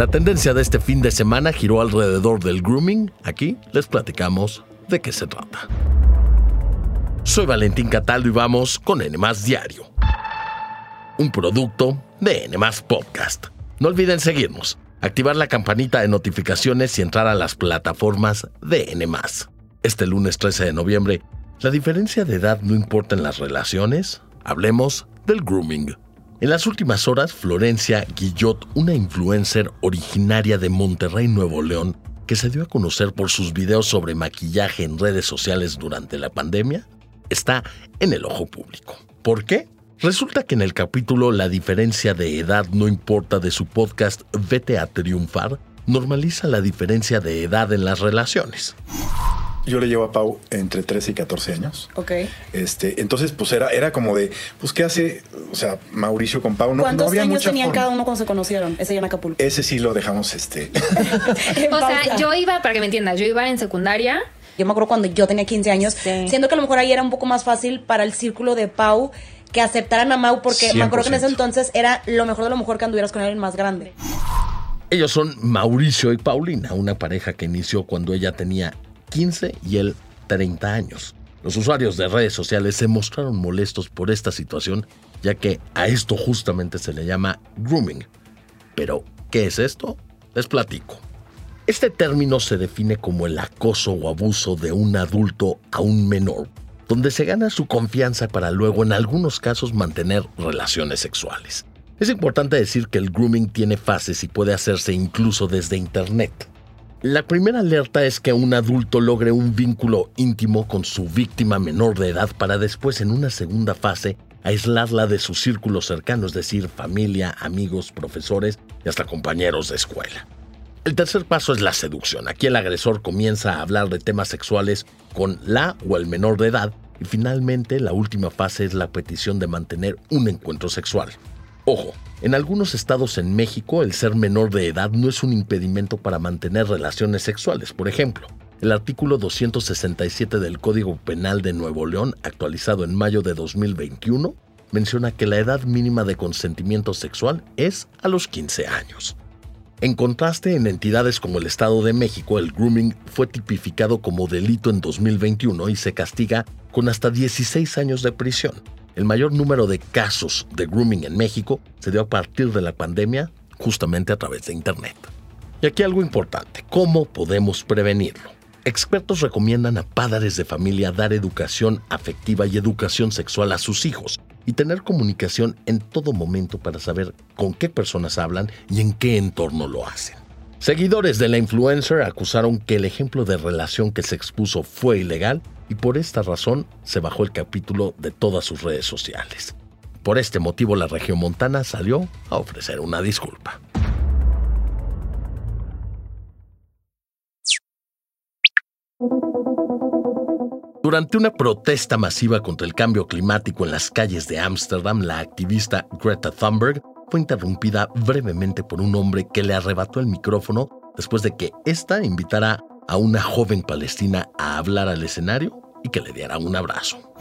La tendencia de este fin de semana giró alrededor del grooming. Aquí les platicamos de qué se trata. Soy Valentín Cataldo y vamos con N Diario, un producto de N Podcast. No olviden seguirnos, activar la campanita de notificaciones y entrar a las plataformas de N Este lunes 13 de noviembre, ¿la diferencia de edad no importa en las relaciones? Hablemos del grooming. En las últimas horas, Florencia Guillot, una influencer originaria de Monterrey, Nuevo León, que se dio a conocer por sus videos sobre maquillaje en redes sociales durante la pandemia, está en el ojo público. ¿Por qué? Resulta que en el capítulo La diferencia de edad no importa de su podcast Vete a triunfar, normaliza la diferencia de edad en las relaciones. Yo le llevo a Pau entre 13 y 14 años. Ok. Este, entonces, pues era, era como de, pues, ¿qué hace? O sea, Mauricio con Pau. No, ¿Cuántos no había años mucha tenían forma. cada uno cuando se conocieron? Ese ya en Acapulco. Ese sí lo dejamos, este. O sea, yo iba, para que me entiendas, yo iba en secundaria. Yo me acuerdo cuando yo tenía 15 años, Sí. siendo que a lo mejor ahí era un poco más fácil para el círculo de Pau que aceptaran a Mau, porque me acuerdo que en ese 100%. entonces era lo mejor de lo mejor que anduvieras con alguien más grande. Ellos son Mauricio y Paulina, una pareja que inició cuando ella tenía 15 y él 30 años. Los usuarios de redes sociales se mostraron molestos por esta situación, ya que a esto justamente se le llama grooming. Pero, ¿qué es esto? Les platico. Este término se define como el acoso o abuso de un adulto a un menor, donde se gana su confianza para luego en algunos casos mantener relaciones sexuales. Es importante decir que el grooming tiene fases y puede hacerse incluso desde Internet. La primera alerta es que un adulto logre un vínculo íntimo con su víctima menor de edad para después en una segunda fase aislarla de su círculo cercano, es decir, familia, amigos, profesores y hasta compañeros de escuela. El tercer paso es la seducción. Aquí el agresor comienza a hablar de temas sexuales con la o el menor de edad y finalmente la última fase es la petición de mantener un encuentro sexual. Ojo, en algunos estados en México el ser menor de edad no es un impedimento para mantener relaciones sexuales. Por ejemplo, el artículo 267 del Código Penal de Nuevo León, actualizado en mayo de 2021, menciona que la edad mínima de consentimiento sexual es a los 15 años. En contraste, en entidades como el Estado de México, el grooming fue tipificado como delito en 2021 y se castiga con hasta 16 años de prisión. El mayor número de casos de grooming en México se dio a partir de la pandemia, justamente a través de Internet. Y aquí algo importante, ¿cómo podemos prevenirlo? Expertos recomiendan a padres de familia dar educación afectiva y educación sexual a sus hijos y tener comunicación en todo momento para saber con qué personas hablan y en qué entorno lo hacen. Seguidores de la influencer acusaron que el ejemplo de relación que se expuso fue ilegal y por esta razón se bajó el capítulo de todas sus redes sociales. Por este motivo la región montana salió a ofrecer una disculpa. Durante una protesta masiva contra el cambio climático en las calles de Ámsterdam, la activista Greta Thunberg fue interrumpida brevemente por un hombre que le arrebató el micrófono después de que ésta invitara a una joven palestina a hablar al escenario y que le diera un abrazo.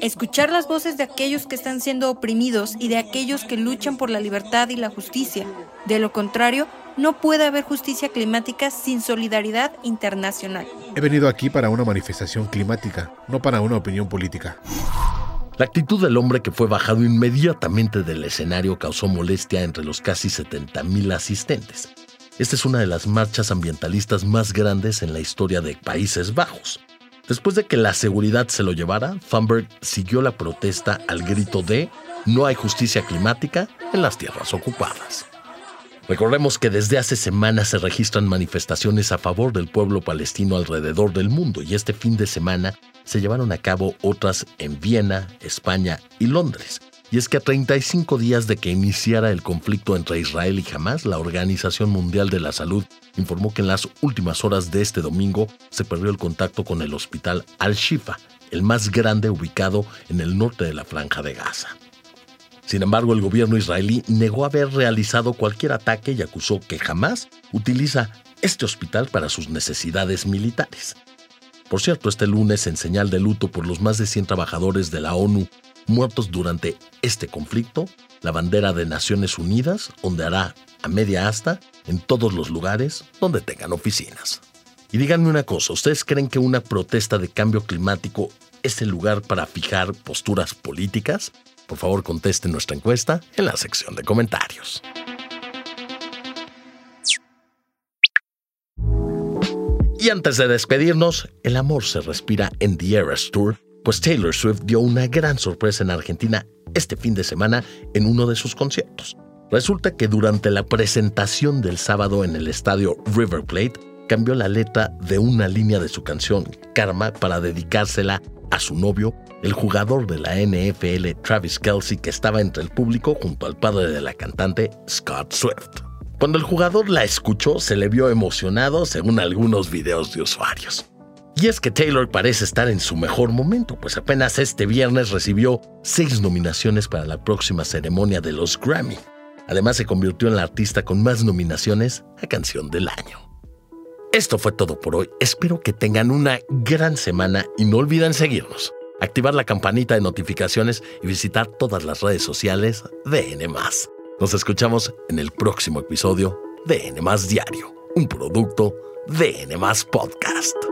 Escuchar las voces de aquellos que están siendo oprimidos y de aquellos que luchan por la libertad y la justicia. De lo contrario, no puede haber justicia climática sin solidaridad internacional. He venido aquí para una manifestación climática, no para una opinión política. La actitud del hombre que fue bajado inmediatamente del escenario causó molestia entre los casi 70.000 asistentes. Esta es una de las marchas ambientalistas más grandes en la historia de Países Bajos. Después de que la seguridad se lo llevara, Thunberg siguió la protesta al grito de No hay justicia climática en las tierras ocupadas. Recordemos que desde hace semanas se registran manifestaciones a favor del pueblo palestino alrededor del mundo y este fin de semana se llevaron a cabo otras en Viena, España y Londres. Y es que a 35 días de que iniciara el conflicto entre Israel y Hamas, la Organización Mundial de la Salud informó que en las últimas horas de este domingo se perdió el contacto con el hospital Al-Shifa, el más grande ubicado en el norte de la franja de Gaza. Sin embargo, el gobierno israelí negó haber realizado cualquier ataque y acusó que jamás utiliza este hospital para sus necesidades militares. Por cierto, este lunes, en señal de luto por los más de 100 trabajadores de la ONU muertos durante este conflicto, la bandera de Naciones Unidas ondeará a media asta en todos los lugares donde tengan oficinas. Y díganme una cosa, ¿ustedes creen que una protesta de cambio climático es el lugar para fijar posturas políticas? Por favor, contesten nuestra encuesta en la sección de comentarios. Y antes de despedirnos, el amor se respira en The Eras Tour, pues Taylor Swift dio una gran sorpresa en Argentina este fin de semana en uno de sus conciertos. Resulta que durante la presentación del sábado en el estadio River Plate, cambió la letra de una línea de su canción Karma para dedicársela a su novio, el jugador de la NFL Travis Kelsey, que estaba entre el público junto al padre de la cantante Scott Swift. Cuando el jugador la escuchó, se le vio emocionado según algunos videos de usuarios. Y es que Taylor parece estar en su mejor momento, pues apenas este viernes recibió seis nominaciones para la próxima ceremonia de los Grammy. Además se convirtió en la artista con más nominaciones a Canción del Año. Esto fue todo por hoy. Espero que tengan una gran semana y no olviden seguirnos, activar la campanita de notificaciones y visitar todas las redes sociales de. Nos escuchamos en el próximo episodio de N Diario, un producto de N Podcast.